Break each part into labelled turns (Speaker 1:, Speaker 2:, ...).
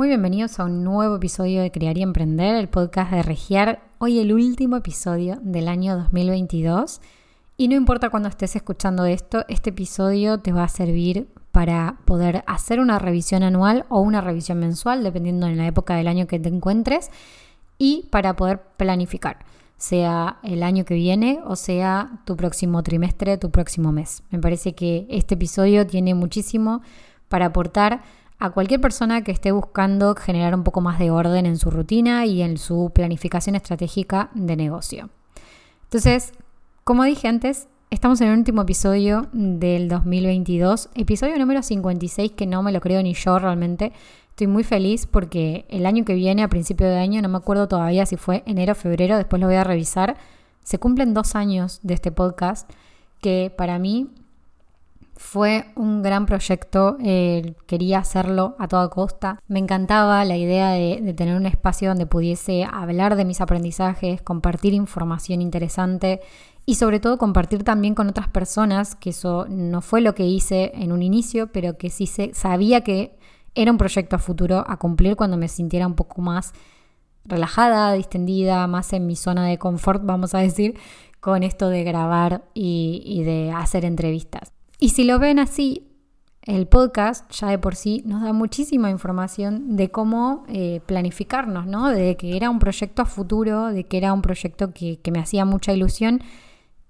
Speaker 1: Muy bienvenidos a un nuevo episodio de Crear y Emprender, el podcast de Regiar. Hoy el último episodio del año 2022. Y no importa cuando estés escuchando esto, este episodio te va a servir para poder hacer una revisión anual o una revisión mensual, dependiendo de la época del año que te encuentres, y para poder planificar, sea el año que viene o sea tu próximo trimestre, tu próximo mes. Me parece que este episodio tiene muchísimo para aportar a cualquier persona que esté buscando generar un poco más de orden en su rutina y en su planificación estratégica de negocio. Entonces, como dije antes, estamos en el último episodio del 2022, episodio número 56, que no me lo creo ni yo realmente. Estoy muy feliz porque el año que viene, a principio de año, no me acuerdo todavía si fue enero o febrero, después lo voy a revisar, se cumplen dos años de este podcast, que para mí fue un gran proyecto, eh, quería hacerlo a toda costa. Me encantaba la idea de, tener un espacio donde pudiese hablar de mis aprendizajes, compartir información interesante y sobre todo compartir también con otras personas, que eso no fue lo que hice en un inicio, pero que sí se, sabía que era un proyecto a futuro a cumplir cuando me sintiera un poco más relajada, distendida, más en mi zona de confort, vamos a decir, con esto de grabar y de hacer entrevistas. Y si lo ven así, el podcast ya de por sí nos da muchísima información de cómo eh, planificarnos, ¿no? De que era un proyecto a futuro, de que era un proyecto que, me hacía mucha ilusión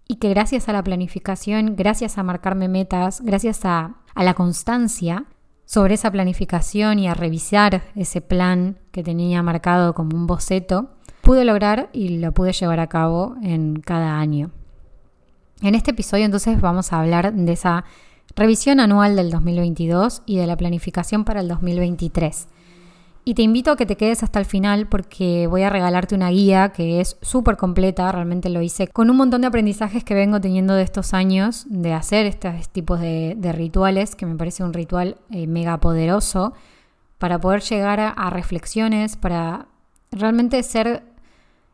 Speaker 1: y que gracias a la planificación, gracias a marcarme metas, gracias a, a la constancia sobre esa planificación y a revisar ese plan que tenía marcado como un boceto, pude lograr y lo pude llevar a cabo en cada año. En este episodio entonces vamos a hablar de esa revisión anual del 2022 y de la planificación para el 2023. Y te invito a que te quedes hasta el final porque voy a regalarte una guía que es súper completa, realmente lo hice con un montón de aprendizajes que vengo teniendo de estos años de hacer estos tipos de, rituales, que me parece un ritual eh, mega poderoso, para poder llegar a reflexiones, para realmente ser,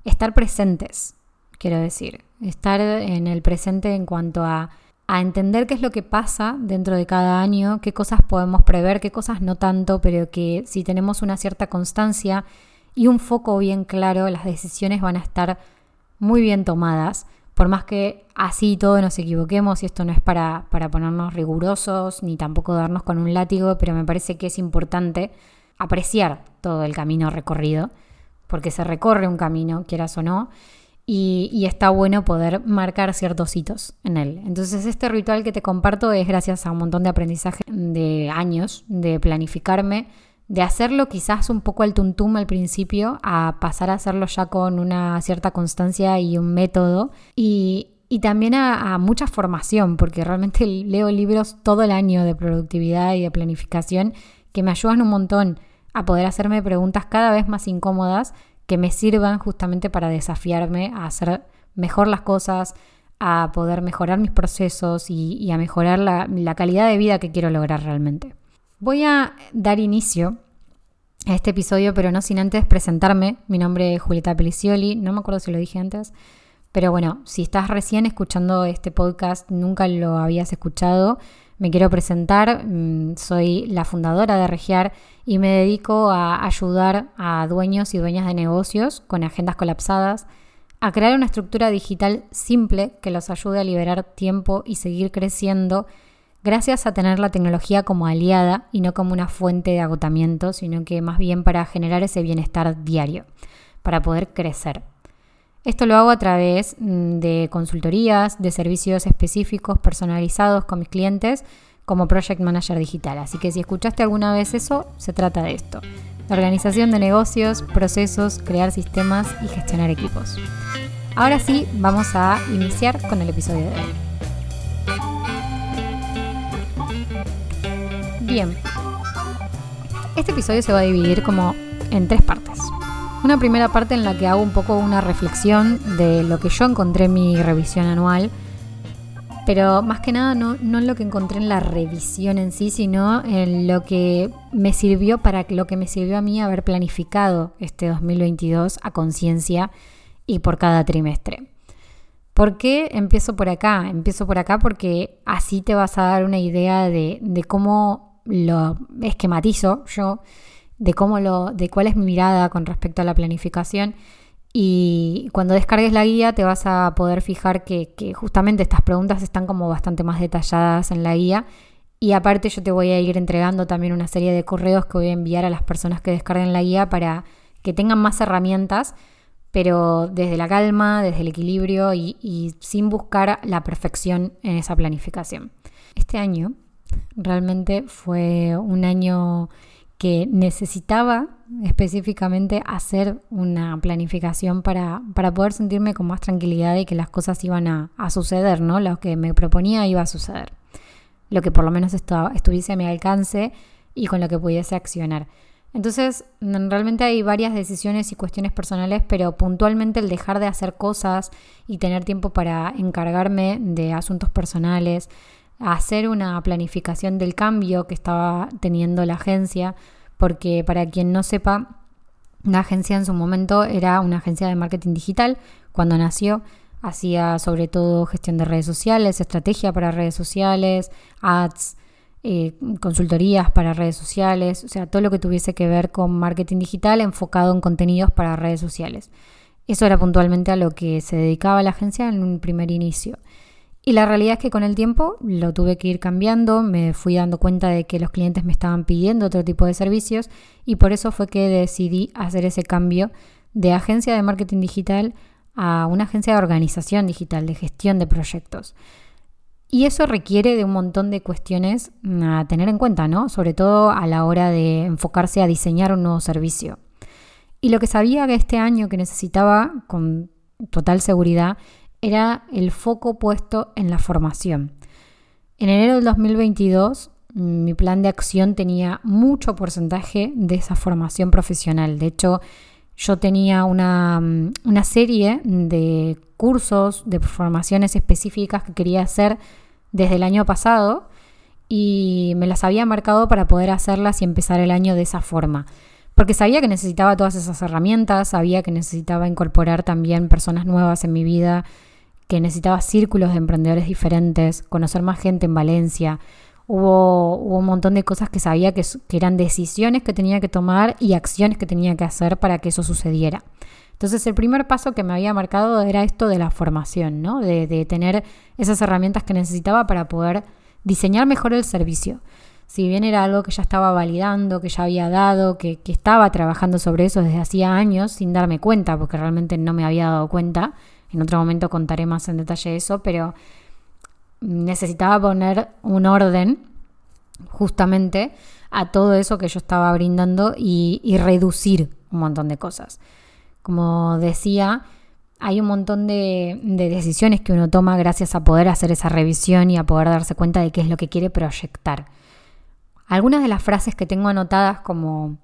Speaker 1: estar presentes quiero decir. Estar en el presente en cuanto a, entender qué es lo que pasa dentro de cada año, qué cosas podemos prever, qué cosas no tanto, pero que si tenemos una cierta constancia y un foco bien claro, las decisiones van a estar muy bien tomadas. Por más que así todo nos equivoquemos, y esto no es para, para ponernos rigurosos ni tampoco darnos con un látigo, pero me parece que es importante apreciar todo el camino recorrido, porque se recorre un camino, quieras o no, y, está bueno poder marcar ciertos hitos en él. Entonces este ritual que te comparto es gracias a un montón de aprendizaje de años, de planificarme, de hacerlo quizás un poco al tuntum al principio, a pasar a hacerlo ya con una cierta constancia y un método. Y, también a, a, mucha formación, porque realmente leo libros todo el año de productividad y de planificación que me ayudan un montón a poder hacerme preguntas cada vez más incómodas que me sirvan justamente para desafiarme a hacer mejor las cosas, a poder mejorar mis procesos y, a mejorar la, calidad de vida que quiero lograr realmente. Voy a dar inicio a este episodio, pero no sin antes presentarme. Mi nombre es Julieta Pelicioli, no me acuerdo si lo dije antes, pero bueno, si estás recién escuchando este podcast, nunca lo habías escuchado, me quiero presentar, mm, soy la fundadora de Regiar y me dedico a ayudar a dueños y dueñas de negocios con agendas colapsadas a crear una estructura digital simple que los ayude a liberar tiempo y seguir creciendo gracias a tener la tecnología como aliada y no como una fuente de agotamiento, sino que más bien para generar ese bienestar diario, para poder crecer. Esto lo hago a través mm, de consultorías, de servicios específicos personalizados con mis clientes como Project Manager Digital. Así que si escuchaste alguna vez eso, se trata de esto. La organización de negocios, procesos, crear sistemas y gestionar equipos. Ahora sí, vamos a iniciar con el episodio de hoy. Bien, este episodio se va a dividir como en tres partes. Una primera parte en la que hago un poco una reflexión de lo que yo encontré en mi revisión anual, pero más que nada no, no en lo que encontré en la revisión en sí, sino en lo que me sirvió para lo que me sirvió a mí haber planificado este 2022 a conciencia y por cada trimestre. ¿Por qué empiezo por acá? Empiezo por acá porque así te vas a dar una idea de, de cómo lo esquematizo yo de cómo lo, de cuál es mi mirada con respecto a la planificación. Y cuando descargues la guía te vas a poder fijar que, justamente estas preguntas están como bastante más detalladas en la guía. Y aparte yo te voy a ir entregando también una serie de correos que voy a enviar a las personas que descarguen la guía para que tengan más herramientas, pero desde la calma, desde el equilibrio y sin buscar la perfección en esa planificación. Este año realmente fue un año que necesitaba específicamente hacer una planificación para, para, poder sentirme con más tranquilidad y que las cosas iban a, a, suceder, ¿no? Lo que me proponía iba a suceder. Lo que por lo menos estuviese a mi alcance y con lo que pudiese accionar. Entonces, realmente hay varias decisiones y cuestiones personales, pero puntualmente el dejar de hacer cosas y tener tiempo para encargarme de asuntos personales, hacer una planificación del cambio que estaba teniendo la agencia, porque para quien no sepa, la agencia en su momento era una agencia de marketing digital. Cuando nació, hacía sobre todo gestión de redes sociales, estrategia para redes sociales, ads, eh, consultorías para redes sociales, o sea, todo lo que tuviese que ver con marketing digital enfocado en contenidos para redes sociales. Eso era puntualmente a lo que se dedicaba la agencia en un primer inicio. Y la realidad es que con el tiempo lo tuve que ir cambiando, me fui dando cuenta de que los clientes me estaban pidiendo otro tipo de servicios y por eso fue que decidí hacer ese cambio de agencia de marketing digital a una agencia de organización digital, de gestión de proyectos. Y eso requiere de un montón de cuestiones a tener en cuenta, ¿no? Sobre todo a la hora de enfocarse a diseñar un nuevo servicio. Y lo que sabía que este año que necesitaba con total seguridad era el foco puesto en la formación. En enero del 2022 mi plan de acción tenía mucho porcentaje de esa formación profesional. De hecho, yo tenía una, una, serie de cursos, de formaciones específicas que quería hacer desde el año pasado y me las había marcado para poder hacerlas y empezar el año de esa forma. Porque sabía que necesitaba todas esas herramientas, sabía que necesitaba incorporar también personas nuevas en mi vida que necesitaba círculos de emprendedores diferentes, conocer más gente en Valencia. Hubo, un montón de cosas que sabía que, eran decisiones que tenía que tomar y acciones que tenía que hacer para que eso sucediera. Entonces el primer paso que me había marcado era esto de la formación, ¿no? de, tener esas herramientas que necesitaba para poder diseñar mejor el servicio. Si bien era algo que ya estaba validando, que ya había dado, que estaba trabajando sobre eso desde hacía años sin darme cuenta, porque realmente no me había dado cuenta, en otro momento contaré más en detalle eso, pero necesitaba poner un orden justamente a todo eso que yo estaba brindando y, reducir un montón de cosas. Como decía, hay un montón de, de, decisiones que uno toma gracias a poder hacer esa revisión y a poder darse cuenta de qué es lo que quiere proyectar. Algunas de las frases que tengo anotadas como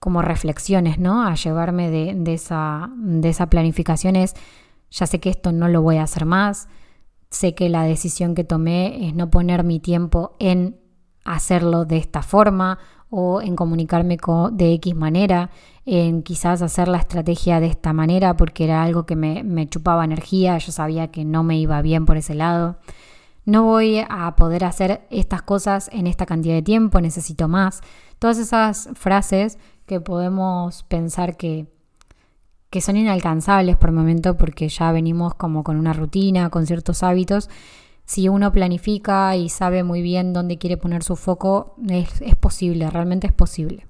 Speaker 1: como reflexiones, ¿no? A llevarme de, esa, de esa planificación es, ya sé que esto no lo voy a hacer más, sé que la decisión que tomé es no poner mi tiempo en hacerlo de esta forma o en comunicarme de X manera, en quizás hacer la estrategia de esta manera porque era algo que me, me chupaba energía, yo sabía que no me iba bien por ese lado. No voy a poder hacer estas cosas en esta cantidad de tiempo, necesito más. Todas esas frases que podemos pensar que, que son inalcanzables por el momento porque ya venimos como con una rutina, con ciertos hábitos. Si uno planifica y sabe muy bien dónde quiere poner su foco, es, es posible, realmente es posible.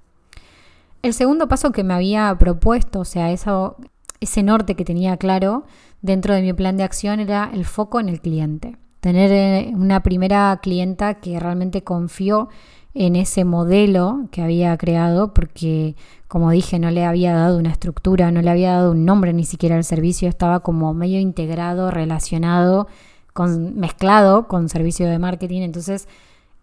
Speaker 1: El segundo paso que me había propuesto, o sea, eso, ese norte que tenía claro dentro de mi plan de acción era el foco en el cliente. Tener eh, una primera clienta que realmente confió en ese modelo que había creado, porque como dije, no le había dado una estructura, no le había dado un nombre ni siquiera al servicio, estaba como medio integrado, relacionado, con, mezclado con servicio de marketing. Entonces,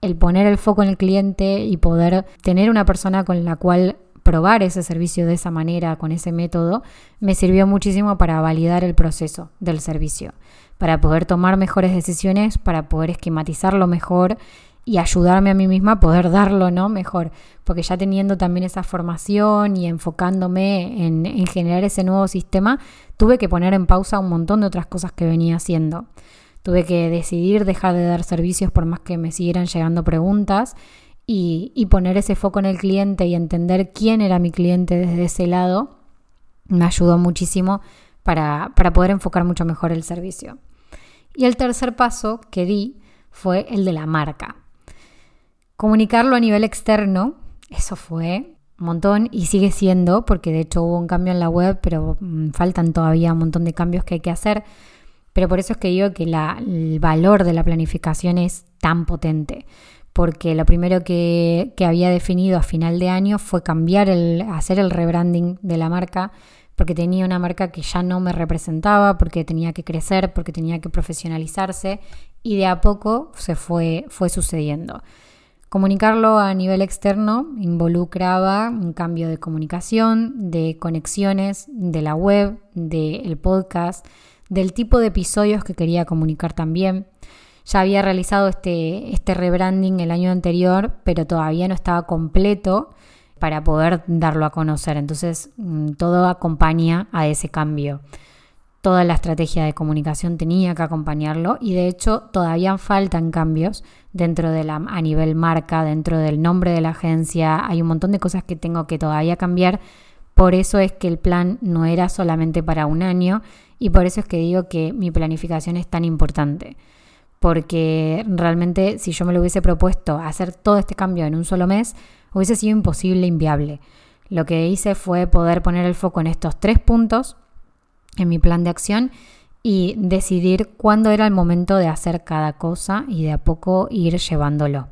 Speaker 1: el poner el foco en el cliente y poder tener una persona con la cual probar ese servicio de esa manera, con ese método, me sirvió muchísimo para validar el proceso del servicio, para poder tomar mejores decisiones, para poder esquematizarlo mejor y ayudarme a mí misma a poder darlo, ¿no? Mejor, porque ya teniendo también esa formación y enfocándome en, en, generar ese nuevo sistema, tuve que poner en pausa un montón de otras cosas que venía haciendo. Tuve que decidir dejar de dar servicios por más que me siguieran llegando preguntas y, poner ese foco en el cliente y entender quién era mi cliente desde ese lado, me ayudó muchísimo para, para poder enfocar mucho mejor el servicio. Y el tercer paso que di fue el de la marca. Comunicarlo a nivel externo, eso fue un montón y sigue siendo, porque de hecho hubo un cambio en la web, pero mm, faltan todavía un montón de cambios que hay que hacer. Pero por eso es que digo que el valor de la planificación es tan potente, porque lo primero que, había definido a final de año fue cambiar el, hacer el rebranding de la marca, porque tenía una marca que ya no me representaba, porque tenía que crecer, porque tenía que profesionalizarse y de a poco se fue, fue sucediendo. Comunicarlo a nivel externo involucraba un cambio de comunicación, de conexiones, de la web, del podcast, del tipo de episodios que quería comunicar también. Ya había realizado este, este rebranding el año anterior, pero todavía no estaba completo para poder darlo a conocer. Entonces, mm, todo acompaña a ese cambio toda la estrategia de comunicación tenía que acompañarlo y de hecho todavía faltan cambios dentro de la a nivel marca, dentro del nombre de la agencia, hay un montón de cosas que tengo que todavía cambiar. Por eso es que el plan no era solamente para un año y por eso es que digo que mi planificación es tan importante. Porque realmente si yo me lo hubiese propuesto hacer todo este cambio en un solo mes, hubiese sido imposible, inviable. Lo que hice fue poder poner el foco en estos tres puntos en mi plan de acción y decidir cuándo era el momento de hacer cada cosa y de a poco ir llevándolo.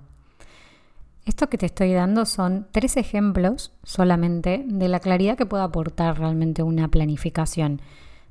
Speaker 1: Esto que te estoy dando son tres ejemplos solamente de la claridad que puede aportar realmente una planificación,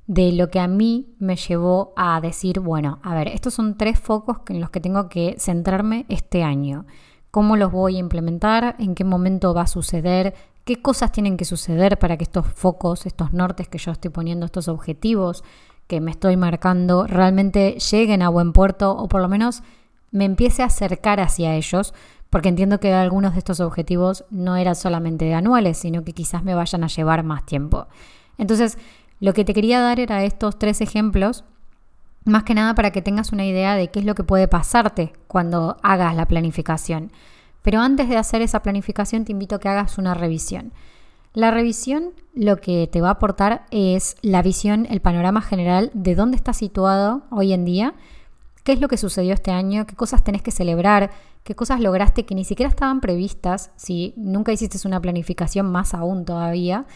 Speaker 1: de lo que a mí me llevó a decir, bueno, a ver, estos son tres focos en los que tengo que centrarme este año. ¿Cómo los voy a implementar? ¿En qué momento va a suceder? qué cosas tienen que suceder para que estos focos, estos nortes que yo estoy poniendo, estos objetivos que me estoy marcando, realmente lleguen a buen puerto o por lo menos me empiece a acercar hacia ellos, porque entiendo que algunos de estos objetivos no eran solamente anuales, sino que quizás me vayan a llevar más tiempo. Entonces, lo que te quería dar era estos tres ejemplos, más que nada para que tengas una idea de qué es lo que puede pasarte cuando hagas la planificación. Pero antes de hacer esa planificación te invito a que hagas una revisión. La revisión lo que te va a aportar es la visión, el panorama general de dónde estás situado hoy en día, qué es lo que sucedió este año, qué cosas tenés que celebrar, qué cosas lograste que ni siquiera estaban previstas, si nunca hiciste una planificación más aún todavía,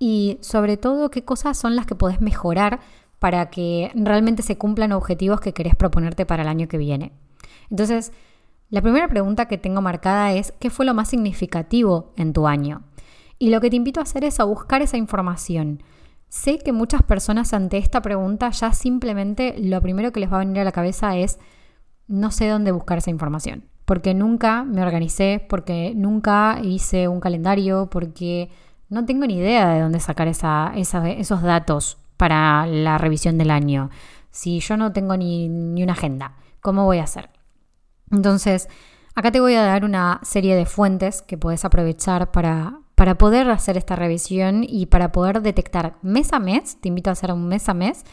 Speaker 1: y sobre todo qué cosas son las que podés mejorar para que realmente se cumplan objetivos que querés proponerte para el año que viene. Entonces, la primera pregunta que tengo marcada es, ¿qué fue lo más significativo en tu año? Y lo que te invito a hacer es a buscar esa información. Sé que muchas personas ante esta pregunta ya simplemente lo primero que les va a venir a la cabeza es, no sé dónde buscar esa información, porque nunca me organicé, porque nunca hice un calendario, porque no tengo ni idea de dónde sacar esos datos para la revisión del año. Si yo no tengo ni, ni una agenda, ¿cómo voy a hacer? Entonces, acá te voy a dar una serie de fuentes que puedes aprovechar para, para poder hacer esta revisión y para poder detectar mes a mes, te invito a hacer un mes a mes,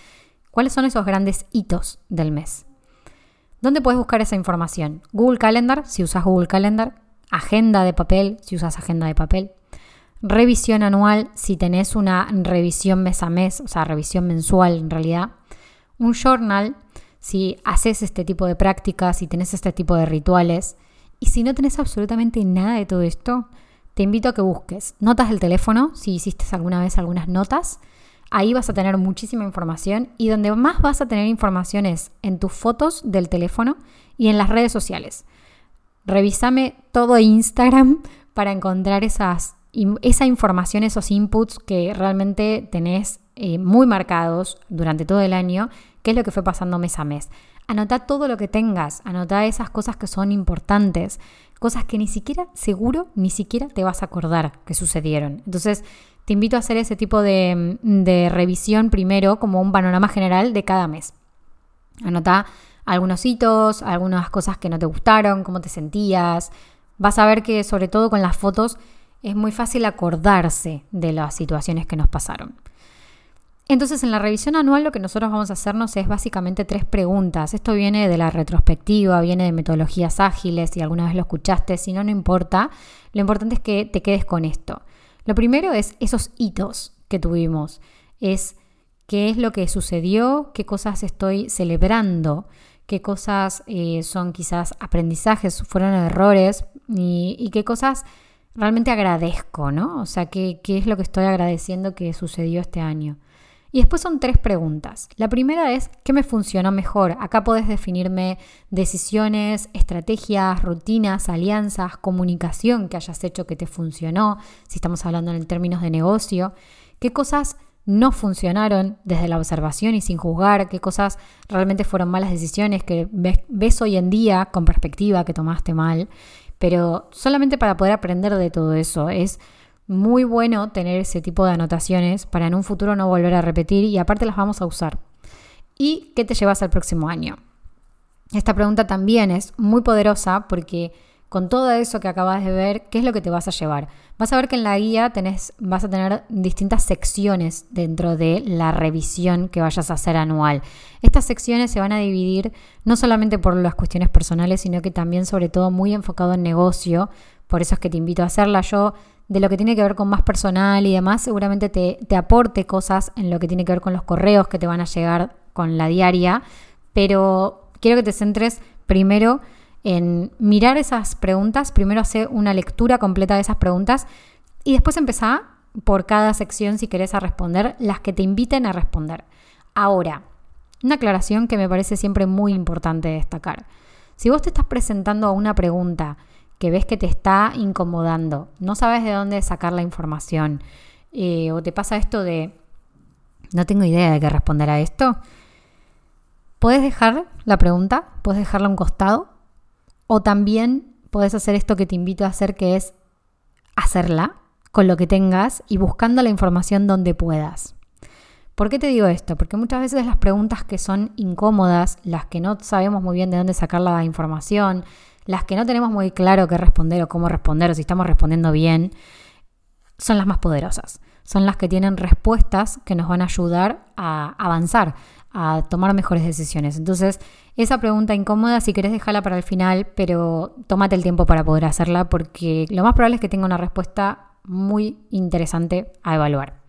Speaker 1: cuáles son esos grandes hitos del mes. ¿Dónde puedes buscar esa información? Google Calendar, si usas Google Calendar, agenda de papel, si usas agenda de papel, revisión anual, si tenés una revisión mes a mes, o sea, revisión mensual en realidad, un journal, si haces este tipo de prácticas, si tenés este tipo de rituales. Y si no tenés absolutamente nada de todo esto, te invito a que busques notas del teléfono, si hiciste alguna vez algunas notas. Ahí vas a tener muchísima información y donde más vas a tener información es en tus fotos del teléfono y en las redes sociales. Revísame todo Instagram para encontrar esas, esa información, esos inputs que realmente tenés eh, muy marcados durante todo el año qué es lo que fue pasando mes a mes. Anota todo lo que tengas, anota esas cosas que son importantes, cosas que ni siquiera, seguro, ni siquiera te vas a acordar que sucedieron. Entonces, te invito a hacer ese tipo de, de revisión primero como un panorama general de cada mes. Anota algunos hitos, algunas cosas que no te gustaron, cómo te sentías. Vas a ver que sobre todo con las fotos es muy fácil acordarse de las situaciones que nos pasaron. Entonces, en la revisión anual lo que nosotros vamos a hacernos es básicamente tres preguntas. Esto viene de la retrospectiva, viene de metodologías ágiles, si alguna vez lo escuchaste, si no, no importa. Lo importante es que te quedes con esto. Lo primero es esos hitos que tuvimos. Es qué es lo que sucedió, qué cosas estoy celebrando, qué cosas eh, son quizás aprendizajes, fueron errores y, qué cosas realmente agradezco, ¿no? O sea, qué, qué es lo que estoy agradeciendo que sucedió este año. Y después son tres preguntas. La primera es, ¿qué me funcionó mejor? Acá podés definirme decisiones, estrategias, rutinas, alianzas, comunicación que hayas hecho que te funcionó, si estamos hablando en términos de negocio. ¿Qué cosas no funcionaron desde la observación y sin juzgar? ¿Qué cosas realmente fueron malas decisiones que ves, hoy en día con perspectiva que tomaste mal? Pero solamente para poder aprender de todo eso es muy bueno tener ese tipo de anotaciones para en un futuro no volver a repetir y aparte las vamos a usar. ¿Y qué te llevas al próximo año? Esta pregunta también es muy poderosa porque con todo eso que acabas de ver, ¿qué es lo que te vas a llevar? Vas a ver que en la guía tenés, vas a tener distintas secciones dentro de la revisión que vayas a hacer anual. Estas secciones se van a dividir no solamente por las cuestiones personales, sino que también sobre todo muy enfocado en negocio. Por eso es que te invito a hacerla. Yo de lo que tiene que ver con más personal y demás, seguramente te, te aporte cosas en lo que tiene que ver con los correos que te van a llegar con la diaria, pero quiero que te centres primero en mirar esas preguntas, primero hacer una lectura completa de esas preguntas y después empezar por cada sección si querés a responder las que te inviten a responder. Ahora, una aclaración que me parece siempre muy importante destacar. Si vos te estás presentando a una pregunta que ves que te está incomodando, no sabes de dónde sacar la información, eh, o te pasa esto de, no tengo idea de qué responder a esto, puedes dejar la pregunta, puedes dejarla a un costado, o también puedes hacer esto que te invito a hacer, que es hacerla con lo que tengas y buscando la información donde puedas. ¿Por qué te digo esto? Porque muchas veces las preguntas que son incómodas, las que no sabemos muy bien de dónde sacar la información, las que no tenemos muy claro qué responder o cómo responder o si estamos respondiendo bien, son las más poderosas. Son las que tienen respuestas que nos van a ayudar a avanzar, a tomar mejores decisiones. Entonces, esa pregunta incómoda, si querés dejarla para el final, pero tómate el tiempo para poder hacerla porque lo más probable es que tenga una respuesta muy interesante a evaluar.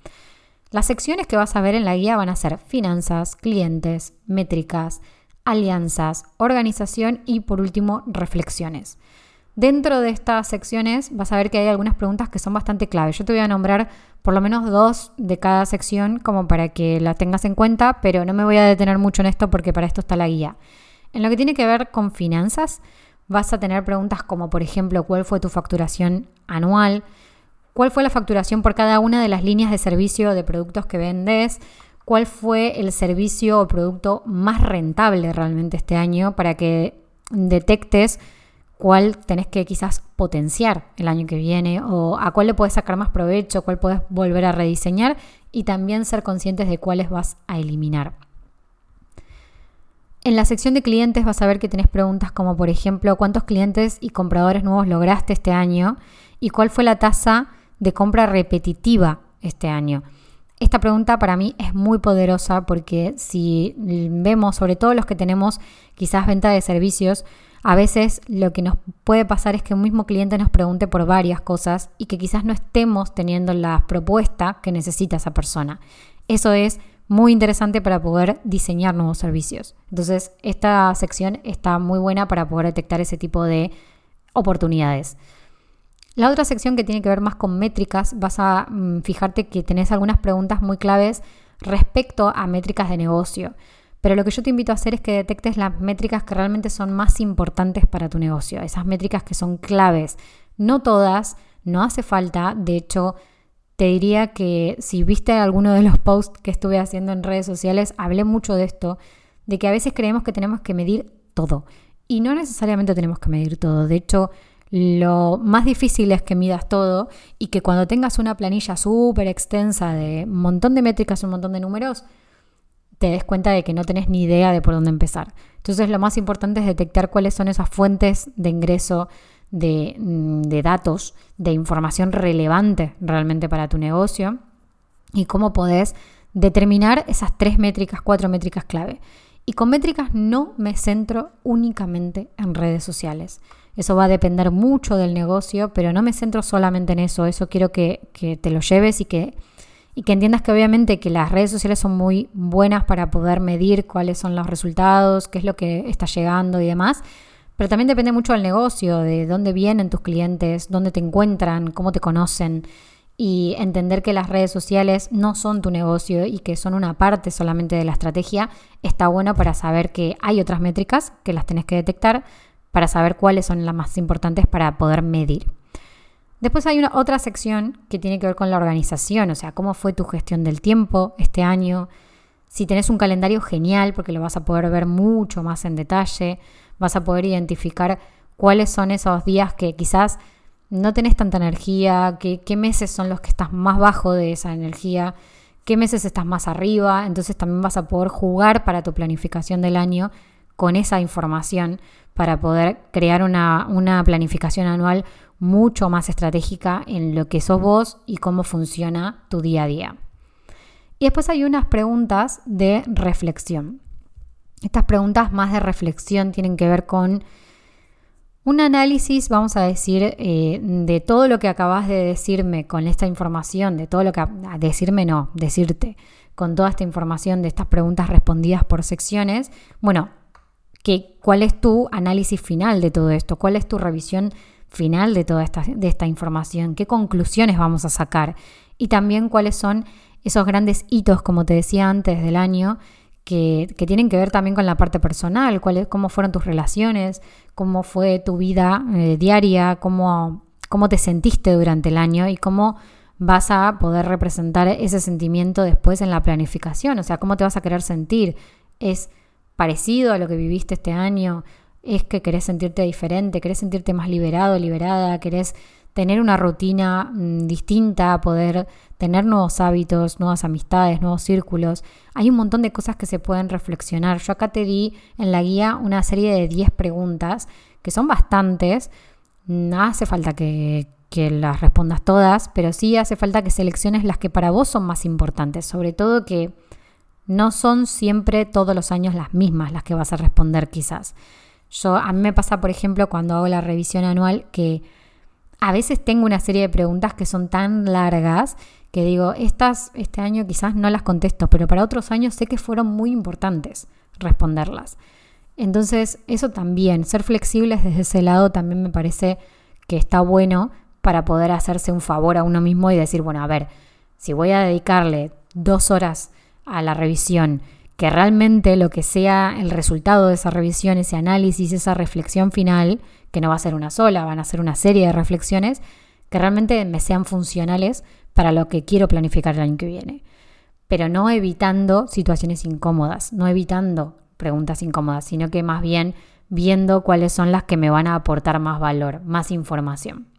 Speaker 1: Las secciones que vas a ver en la guía van a ser finanzas, clientes, métricas, alianzas, organización y por último reflexiones. Dentro de estas secciones vas a ver que hay algunas preguntas que son bastante claves. Yo te voy a nombrar por lo menos dos de cada sección como para que la tengas en cuenta, pero no me voy a detener mucho en esto porque para esto está la guía. En lo que tiene que ver con finanzas, vas a tener preguntas como por ejemplo cuál fue tu facturación anual, cuál fue la facturación por cada una de las líneas de servicio de productos que vendes, cuál fue el servicio o producto más rentable realmente este año para que detectes cuál tenés que quizás potenciar el año que viene o a cuál le puedes sacar más provecho, cuál puedes volver a rediseñar y también ser conscientes de cuáles vas a eliminar. En la sección de clientes vas a ver que tenés preguntas como por ejemplo cuántos clientes y compradores nuevos lograste este año y cuál fue la tasa de compra repetitiva este año. Esta pregunta para mí es muy poderosa porque si vemos, sobre todo los que tenemos quizás venta de servicios, a veces lo que nos puede pasar es que un mismo cliente nos pregunte por varias cosas y que quizás no estemos teniendo la propuesta que necesita esa persona. Eso es muy interesante para poder diseñar nuevos servicios. Entonces, esta sección está muy buena para poder detectar ese tipo de oportunidades. La otra sección que tiene que ver más con métricas, vas a mm, fijarte que tenés algunas preguntas muy claves respecto a métricas de negocio. Pero lo que yo te invito a hacer es que detectes las métricas que realmente son más importantes para tu negocio, esas métricas que son claves. No todas, no hace falta, de hecho, te diría que si viste alguno de los posts que estuve haciendo en redes sociales, hablé mucho de esto, de que a veces creemos que tenemos que medir todo. Y no necesariamente tenemos que medir todo. De hecho, lo más difícil es que midas todo y que cuando tengas una planilla súper extensa de un montón de métricas, un montón de números, te des cuenta de que no tenés ni idea de por dónde empezar. Entonces lo más importante es detectar cuáles son esas fuentes de ingreso de, mm, de datos, de información relevante realmente para tu negocio y cómo podés determinar esas tres métricas, cuatro métricas clave. Y con métricas no me centro únicamente en redes sociales. Eso va a depender mucho del negocio, pero no me centro solamente en eso. Eso quiero que, te lo lleves y que, y que entiendas que obviamente que las redes sociales son muy buenas para poder medir cuáles son los resultados, qué es lo que está llegando y demás. Pero también depende mucho del negocio, de dónde vienen tus clientes, dónde te encuentran, cómo te conocen y entender que las redes sociales no son tu negocio y que son una parte solamente de la estrategia, está bueno para saber que hay otras métricas que las tenés que detectar para saber cuáles son las más importantes para poder medir. Después hay una otra sección que tiene que ver con la organización, o sea, cómo fue tu gestión del tiempo este año. Si tenés un calendario genial, porque lo vas a poder ver mucho más en detalle, vas a poder identificar cuáles son esos días que quizás no tenés tanta energía, qué, qué meses son los que estás más bajo de esa energía, qué meses estás más arriba, entonces también vas a poder jugar para tu planificación del año con esa información para poder crear una, una planificación anual mucho más estratégica en lo que sos vos y cómo funciona tu día a día. Y después hay unas preguntas de reflexión. Estas preguntas más de reflexión tienen que ver con un análisis, vamos a decir, eh, de todo lo que acabas de decirme con esta información, de todo lo que... Decirme no, decirte, con toda esta información de estas preguntas respondidas por secciones. Bueno, cuál es tu análisis final de todo esto, cuál es tu revisión final de toda esta, de esta información, qué conclusiones vamos a sacar y también cuáles son esos grandes hitos, como te decía antes del año, que, tienen que ver también con la parte personal, cuál, cómo fueron tus relaciones, cómo fue tu vida eh, diaria, cómo, cómo te sentiste durante el año y cómo vas a poder representar ese sentimiento después en la planificación, o sea, cómo te vas a querer sentir. Es parecido a lo que viviste este año, es que querés sentirte diferente, querés sentirte más liberado, liberada, querés tener una rutina mm, distinta, poder tener nuevos hábitos, nuevas amistades, nuevos círculos. Hay un montón de cosas que se pueden reflexionar. Yo acá te di en la guía una serie de 10 preguntas, que son bastantes. No hace falta que, que las respondas todas, pero sí hace falta que selecciones las que para vos son más importantes, sobre todo que no son siempre todos los años las mismas las que vas a responder quizás. Yo, a mí me pasa, por ejemplo, cuando hago la revisión anual, que a veces tengo una serie de preguntas que son tan largas que digo, estas este año quizás no las contesto, pero para otros años sé que fueron muy importantes responderlas. Entonces, eso también, ser flexibles desde ese lado también me parece que está bueno para poder hacerse un favor a uno mismo y decir, bueno, a ver, si voy a dedicarle dos horas a la revisión, que realmente lo que sea el resultado de esa revisión, ese análisis, esa reflexión final, que no va a ser una sola, van a ser una serie de reflexiones, que realmente me sean funcionales para lo que quiero planificar el año que viene. Pero no evitando situaciones incómodas, no evitando preguntas incómodas, sino que más bien viendo cuáles son las que me van a aportar más valor, más información.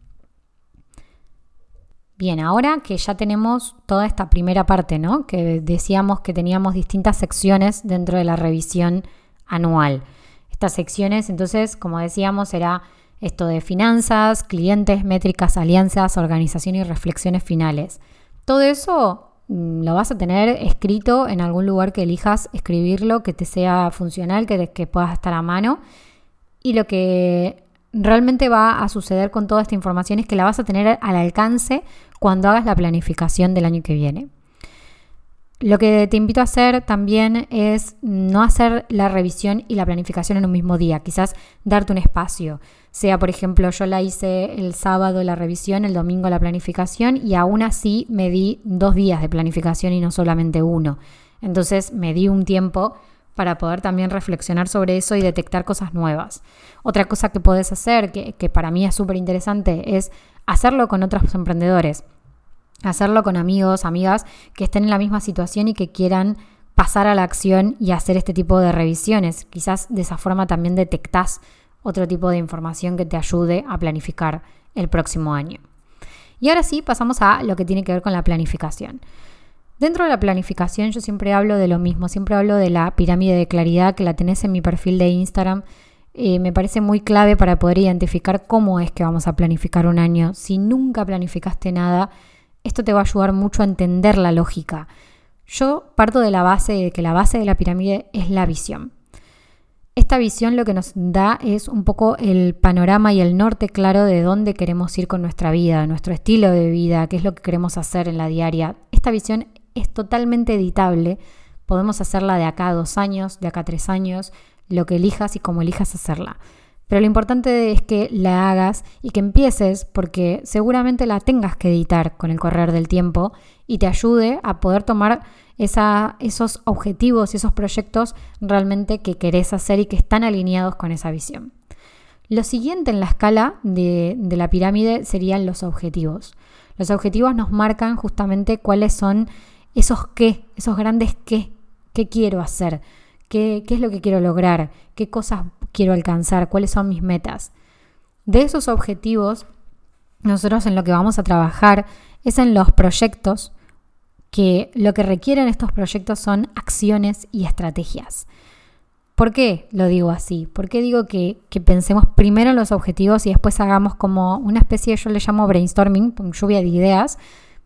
Speaker 1: Bien, ahora que ya tenemos toda esta primera parte, ¿no? Que decíamos que teníamos distintas secciones dentro de la revisión anual. Estas secciones, entonces, como decíamos, era esto de finanzas, clientes, métricas, alianzas, organización y reflexiones finales. Todo eso mm, lo vas a tener escrito en algún lugar que elijas escribirlo, que te sea funcional, que, que puedas estar a mano. Y lo que realmente va a suceder con toda esta información es que la vas a tener al alcance cuando hagas la planificación del año que viene. Lo que te invito a hacer también es no hacer la revisión y la planificación en un mismo día, quizás darte un espacio. Sea, por ejemplo, yo la hice el sábado la revisión, el domingo la planificación y aún así me di dos días de planificación y no solamente uno. Entonces me di un tiempo para poder también reflexionar sobre eso y detectar cosas nuevas. Otra cosa que puedes hacer, que, que para mí es súper interesante, es hacerlo con otros emprendedores, hacerlo con amigos, amigas que estén en la misma situación y que quieran pasar a la acción y hacer este tipo de revisiones. Quizás de esa forma también detectás otro tipo de información que te ayude a planificar el próximo año. Y ahora sí, pasamos a lo que tiene que ver con la planificación. Dentro de la planificación yo siempre hablo de lo mismo, siempre hablo de la pirámide de claridad que la tenés en mi perfil de Instagram. Eh, me parece muy clave para poder identificar cómo es que vamos a planificar un año. Si nunca planificaste nada, esto te va a ayudar mucho a entender la lógica. Yo parto de la base de que la base de la pirámide es la visión. Esta visión lo que nos da es un poco el panorama y el norte claro de dónde queremos ir con nuestra vida, nuestro estilo de vida, qué es lo que queremos hacer en la diaria. Esta visión es totalmente editable. Podemos hacerla de acá a dos años, de acá a tres años, lo que elijas y cómo elijas hacerla. Pero lo importante es que la hagas y que empieces porque seguramente la tengas que editar con el correr del tiempo y te ayude a poder tomar esos objetivos y esos proyectos realmente que querés hacer y que están alineados con esa visión. Lo siguiente en la escala de, de la pirámide serían los objetivos. Los objetivos nos marcan justamente cuáles son esos qué, esos grandes qué, qué quiero hacer, qué, qué es lo que quiero lograr, qué cosas quiero alcanzar, cuáles son mis metas. De esos objetivos, nosotros en lo que vamos a trabajar es en los proyectos, que lo que requieren estos proyectos son acciones y estrategias. ¿Por qué lo digo así? ¿Por qué digo que, que, pensemos primero en los objetivos y después hagamos como una especie, yo le llamo brainstorming, lluvia de ideas,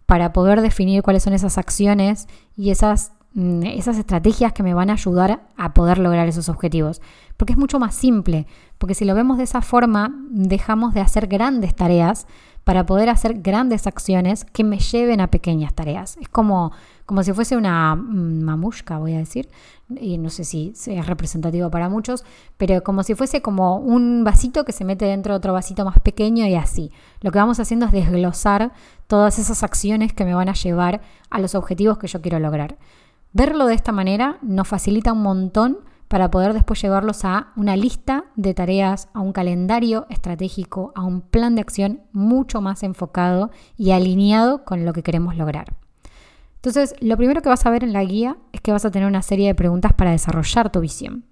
Speaker 1: para poder definir cuáles son esas acciones y esas, mm, esas estrategias que me van a ayudar a poder lograr esos objetivos? Porque es mucho más simple, porque si lo vemos de esa forma, dejamos de hacer grandes tareas para poder hacer grandes acciones que me lleven a pequeñas tareas. Es como, como si fuese una mamushka, voy a decir, y no sé si es representativo para muchos, pero como si fuese como un vasito que se mete dentro de otro vasito más pequeño y así. Lo que vamos haciendo es desglosar todas esas acciones que me van a llevar a los objetivos que yo quiero lograr. Verlo de esta manera nos facilita un montón para poder después llevarlos a una lista de tareas, a un calendario estratégico, a un plan de acción mucho más enfocado y alineado con lo que queremos lograr. Entonces, lo primero que vas a ver en la guía es que vas a tener una serie de preguntas para desarrollar tu visión.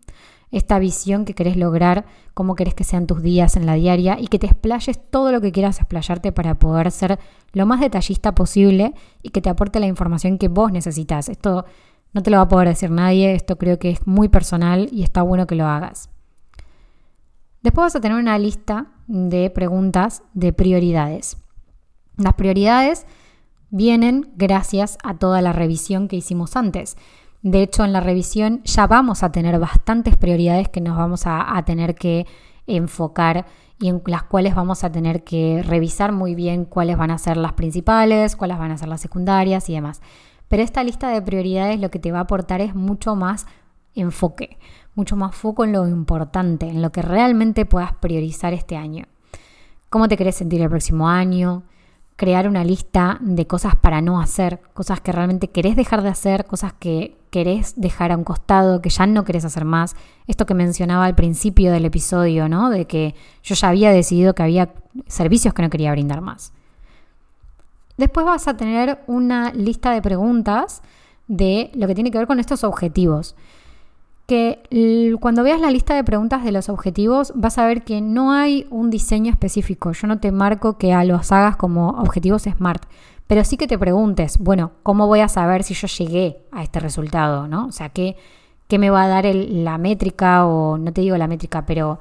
Speaker 1: Esta visión que querés lograr, cómo querés que sean tus días en la diaria y que te explayes todo lo que quieras explayarte para poder ser lo más detallista posible y que te aporte la información que vos necesitas. Esto no te lo va a poder decir nadie, esto creo que es muy personal y está bueno que lo hagas. Después vas a tener una lista de preguntas de prioridades. Las prioridades vienen gracias a toda la revisión que hicimos antes. De hecho, en la revisión ya vamos a tener bastantes prioridades que nos vamos a, a tener que enfocar y en las cuales vamos a tener que revisar muy bien cuáles van a ser las principales, cuáles van a ser las secundarias y demás. Pero esta lista de prioridades lo que te va a aportar es mucho más enfoque, mucho más foco en lo importante, en lo que realmente puedas priorizar este año. ¿Cómo te querés sentir el próximo año? Crear una lista de cosas para no hacer, cosas que realmente querés dejar de hacer, cosas que querés dejar a un costado, que ya no querés hacer más. Esto que mencionaba al principio del episodio, ¿no? De que yo ya había decidido que había servicios que no quería brindar más. Después vas a tener una lista de preguntas de lo que tiene que ver con estos objetivos. Que cuando veas la lista de preguntas de los objetivos vas a ver que no hay un diseño específico. Yo no te marco que a los hagas como objetivos SMART, pero sí que te preguntes, bueno, ¿cómo voy a saber si yo llegué a este resultado? ¿no? O sea, ¿qué, qué me va a dar la métrica o no te digo la métrica, pero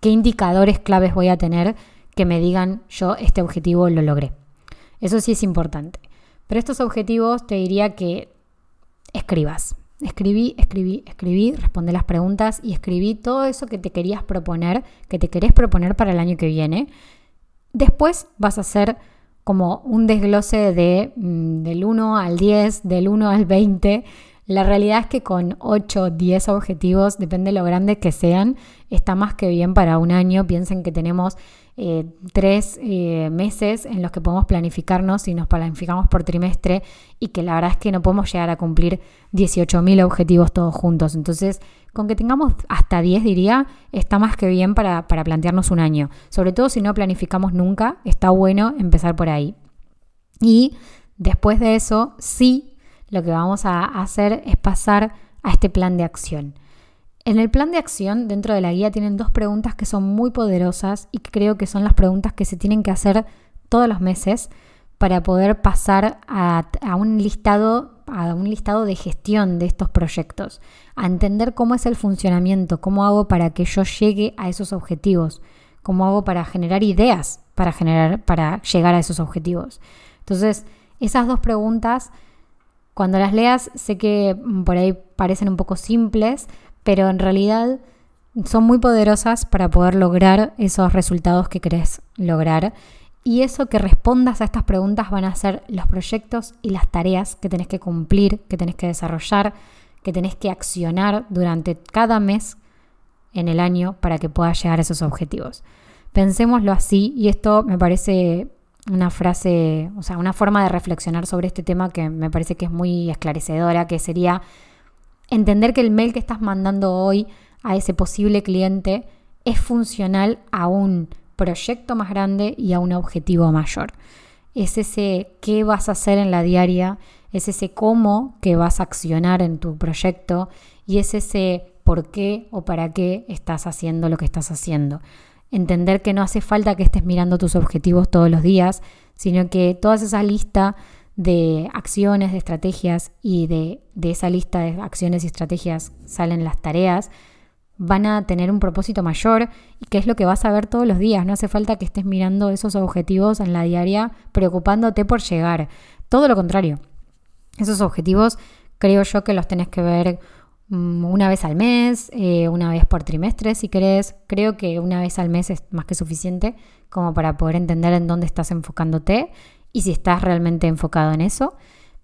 Speaker 1: qué indicadores claves voy a tener que me digan yo este objetivo lo logré? Eso sí es importante. Pero estos objetivos te diría que escribas. Escribí, escribí, escribí, respondí las preguntas y escribí todo eso que te querías proponer, que te querés proponer para el año que viene. Después vas a hacer como un desglose de, mm, del 1 al 10, del 1 al 20. La realidad es que con 8, 10 objetivos, depende de lo grandes que sean, está más que bien para un año. Piensen que tenemos eh, tres eh, meses en los que podemos planificarnos y nos planificamos por trimestre y que la verdad es que no podemos llegar a cumplir 18.000 objetivos todos juntos. Entonces, con que tengamos hasta 10, diría, está más que bien para, para plantearnos un año. Sobre todo si no planificamos nunca, está bueno empezar por ahí. Y después de eso, sí, lo que vamos a hacer es pasar a este plan de acción. En el plan de acción, dentro de la guía, tienen dos preguntas que son muy poderosas y creo que son las preguntas que se tienen que hacer todos los meses para poder pasar a, un listado a un listado de gestión de estos proyectos, a entender cómo es el funcionamiento, cómo hago para que yo llegue a esos objetivos, cómo hago para generar ideas para generar para llegar a esos objetivos. Entonces, esas dos preguntas Cuando las leas sé que por ahí parecen un poco simples, pero en realidad son muy poderosas para poder lograr esos resultados que querés lograr. Y eso que respondas a estas preguntas van a ser los proyectos y las tareas que tenés que cumplir, que tenés que desarrollar, que tenés que accionar durante cada mes en el año para que puedas llegar a esos objetivos. Pensémoslo así y esto me parece una frase, o sea, una forma de reflexionar sobre este tema que me parece que es muy esclarecedora, que sería entender que el mail que estás mandando hoy a ese posible cliente es funcional a un proyecto más grande y a un objetivo mayor. Es ese qué vas a hacer en la diaria, es ese cómo que vas a accionar en tu proyecto y es ese por qué o para qué estás haciendo lo que estás haciendo. Entender que no hace falta que estés mirando tus objetivos todos los días, sino que toda esa lista de acciones, de estrategias y de, de esa lista de acciones y estrategias salen las tareas, van a tener un propósito mayor y que es lo que vas a ver todos los días. No hace falta que estés mirando esos objetivos en la diaria preocupándote por llegar. Todo lo contrario. Esos objetivos creo yo que los tenés que ver una vez al mes, eh, una vez por trimestre si querés. Creo que una vez al mes es más que suficiente como para poder entender en dónde estás enfocándote y si estás realmente enfocado en eso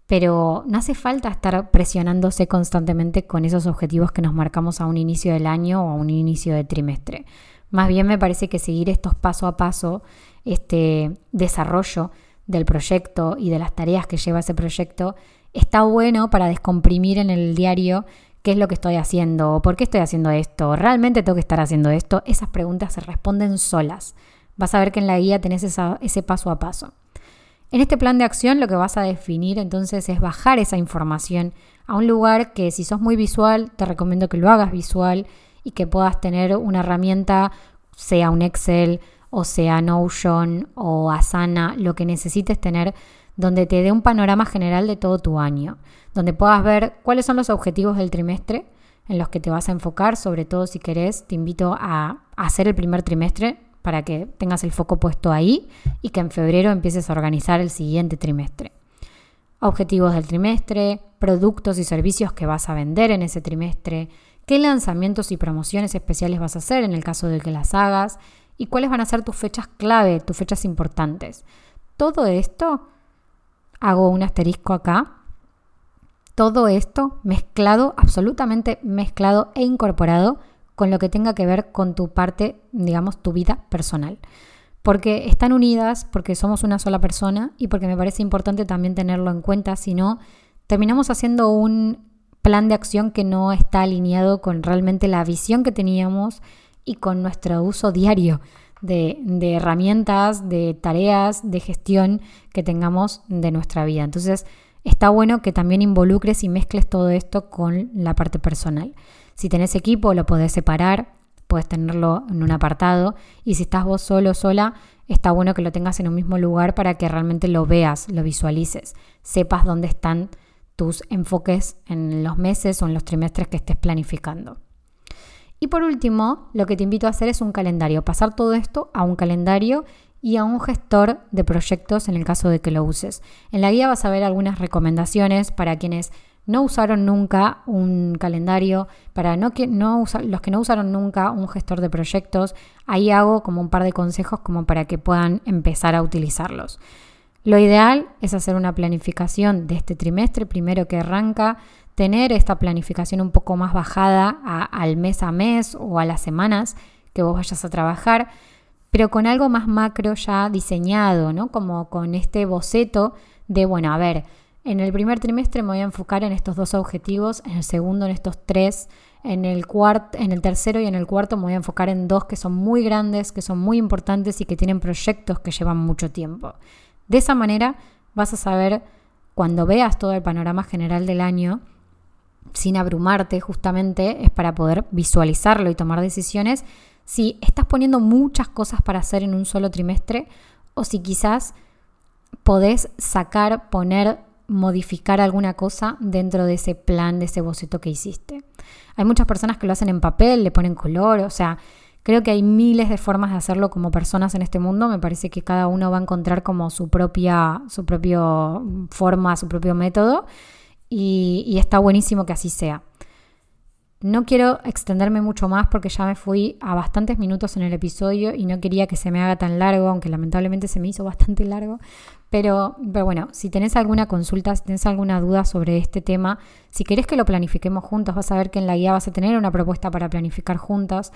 Speaker 1: pero no hace falta estar presionándose constantemente con esos objetivos que nos marcamos a un inicio del año o a un inicio de trimestre. Más bien me parece que seguir estos paso a paso, este desarrollo del proyecto y de las tareas que lleva ese proyecto, está bueno para descomprimir en el diario qué es lo que estoy haciendo, por qué estoy haciendo esto, realmente tengo que estar haciendo esto. Esas preguntas se responden solas. Vas a ver que en la guía tenés ese paso a paso. En este plan de acción lo que vas a definir entonces es bajar esa información a un lugar que si sos muy visual, te recomiendo que lo hagas visual y que puedas tener una herramienta, sea un Excel o sea Notion o Asana, lo que necesites tener donde te dé un panorama general de todo tu año, donde puedas ver cuáles son los objetivos del trimestre en los que te vas a enfocar, sobre todo si querés, te invito a hacer el primer trimestre, para que tengas el foco puesto ahí y que en febrero empieces a organizar el siguiente trimestre. Objetivos del trimestre, productos y servicios que vas a vender en ese trimestre, qué lanzamientos y promociones especiales vas a hacer en el caso de que las hagas y cuáles van a ser tus fechas clave, tus fechas importantes. Todo esto, hago un asterisco acá, todo esto mezclado, absolutamente mezclado e incorporado con lo que tenga que ver con tu parte, digamos, tu vida personal. Porque están unidas, porque somos una sola persona y porque me parece importante también tenerlo en cuenta, si no, terminamos haciendo un plan de acción que no está alineado con realmente la visión que teníamos y con nuestro uso diario de, herramientas, de tareas, de gestión que tengamos de nuestra vida. Entonces, está bueno que también involucres y mezcles todo esto con la parte personal. Si tenés equipo, lo podés separar, puedes tenerlo en un apartado. Y si estás vos solo o sola, está bueno que lo tengas en un mismo lugar para que realmente lo veas, lo visualices, sepas dónde están tus enfoques en los meses o en los trimestres que estés planificando. Y por último, lo que te invito a hacer es un calendario, pasar todo esto a un calendario y a un gestor de proyectos en el caso de que lo uses. En la guía vas a ver algunas recomendaciones para quienes no usaron nunca un calendario, para no que, no los que no usaron nunca un gestor de proyectos, ahí hago como un par de consejos como para que puedan empezar a utilizarlos. Lo ideal es hacer una planificación de este trimestre, primero que arranca, tener esta planificación un poco más bajada al mes a mes o a las semanas que vos vayas a trabajar, pero con algo más macro ya diseñado, ¿no? Como con este boceto de, bueno, a ver, en el primer trimestre me voy a enfocar en estos dos objetivos, en el segundo en estos tres, en el, en el tercero y en el cuarto me voy a enfocar en dos que son muy grandes, que son muy importantes y que tienen proyectos que llevan mucho tiempo. De esa manera vas a saber, cuando veas todo el panorama general del año, sin abrumarte justamente, es para poder visualizarlo y tomar decisiones, si estás poniendo muchas cosas para hacer en un solo trimestre o si quizás podés sacar, poner modificar alguna cosa dentro de ese plan, de ese boceto que hiciste. Hay muchas personas que lo hacen en papel, le ponen color, o sea, creo que hay miles de formas de hacerlo como personas en este mundo. Me parece que cada uno va a encontrar como su propia, su propia forma, su propio método. Y, está buenísimo que así sea. No quiero extenderme mucho más porque ya me fui a bastantes minutos en el episodio y no quería que se me haga tan largo, aunque lamentablemente se me hizo bastante largo. Pero, pero bueno, si tenés alguna consulta, si tenés alguna duda sobre este tema, si querés que lo planifiquemos juntos, vas a ver que en la guía vas a tener una propuesta para planificar juntas.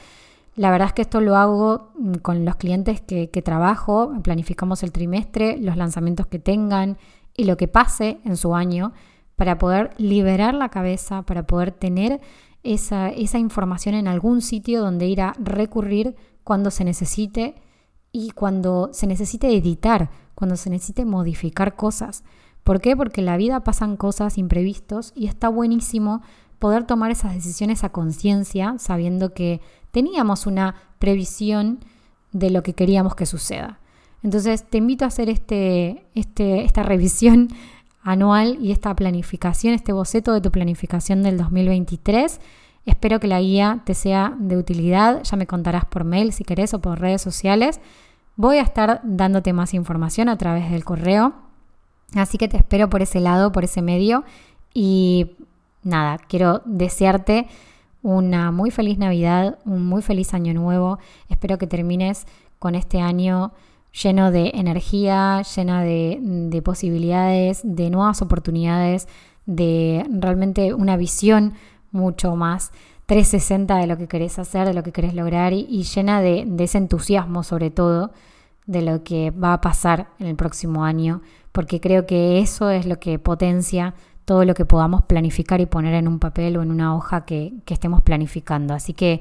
Speaker 1: La verdad es que esto lo hago mm, con los clientes que, que trabajo, planificamos el trimestre, los lanzamientos que tengan y lo que pase en su año para poder liberar la cabeza, para poder tener esa, esa información en algún sitio donde ir a recurrir cuando se necesite y cuando se necesite editar, cuando se necesite modificar cosas. ¿Por qué? Porque en la vida pasan cosas imprevistos y está buenísimo poder tomar esas decisiones a conciencia, sabiendo que teníamos una previsión de lo que queríamos que suceda. Entonces te invito a hacer este, este, esta revisión anual y esta planificación, este boceto de tu planificación del 2023. Espero que la guía te sea de utilidad. Ya me contarás por mail si querés o por redes sociales. Voy a estar dándote más información a través del correo. Así que te espero por ese lado, por ese medio. Y nada, quiero desearte una muy feliz Navidad, un muy feliz año nuevo. Espero que termines con este año lleno de energía, llena de, posibilidades, de nuevas oportunidades, de realmente una visión mucho más 360 de lo que querés hacer, de lo que querés lograr y, llena de, ese entusiasmo sobre todo de lo que va a pasar en el próximo año, porque creo que eso es lo que potencia todo lo que podamos planificar y poner en un papel o en una hoja que, que estemos planificando. Así que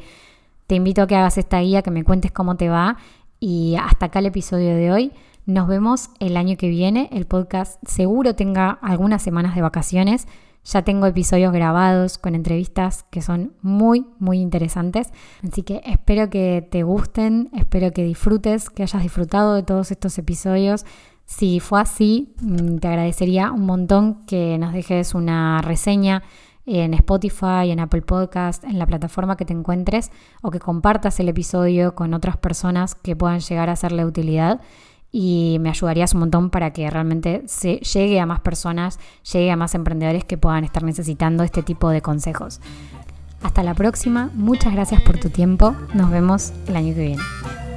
Speaker 1: te invito a que hagas esta guía, que me cuentes cómo te va y hasta acá el episodio de hoy. Nos vemos el año que viene. El podcast seguro tenga algunas semanas de vacaciones. Ya tengo episodios grabados con entrevistas que son muy, muy interesantes. Así que espero que te gusten, espero que disfrutes, que hayas disfrutado de todos estos episodios. Si fue así, mm, te agradecería un montón que nos dejes una reseña en Spotify, en Apple Podcast, en la plataforma que te encuentres o que compartas el episodio con otras personas que puedan llegar a hacerle utilidad y me ayudarías un montón para que realmente se llegue a más personas, llegue a más emprendedores que puedan estar necesitando este tipo de consejos. Hasta la próxima, muchas gracias por tu tiempo, nos vemos el año que viene.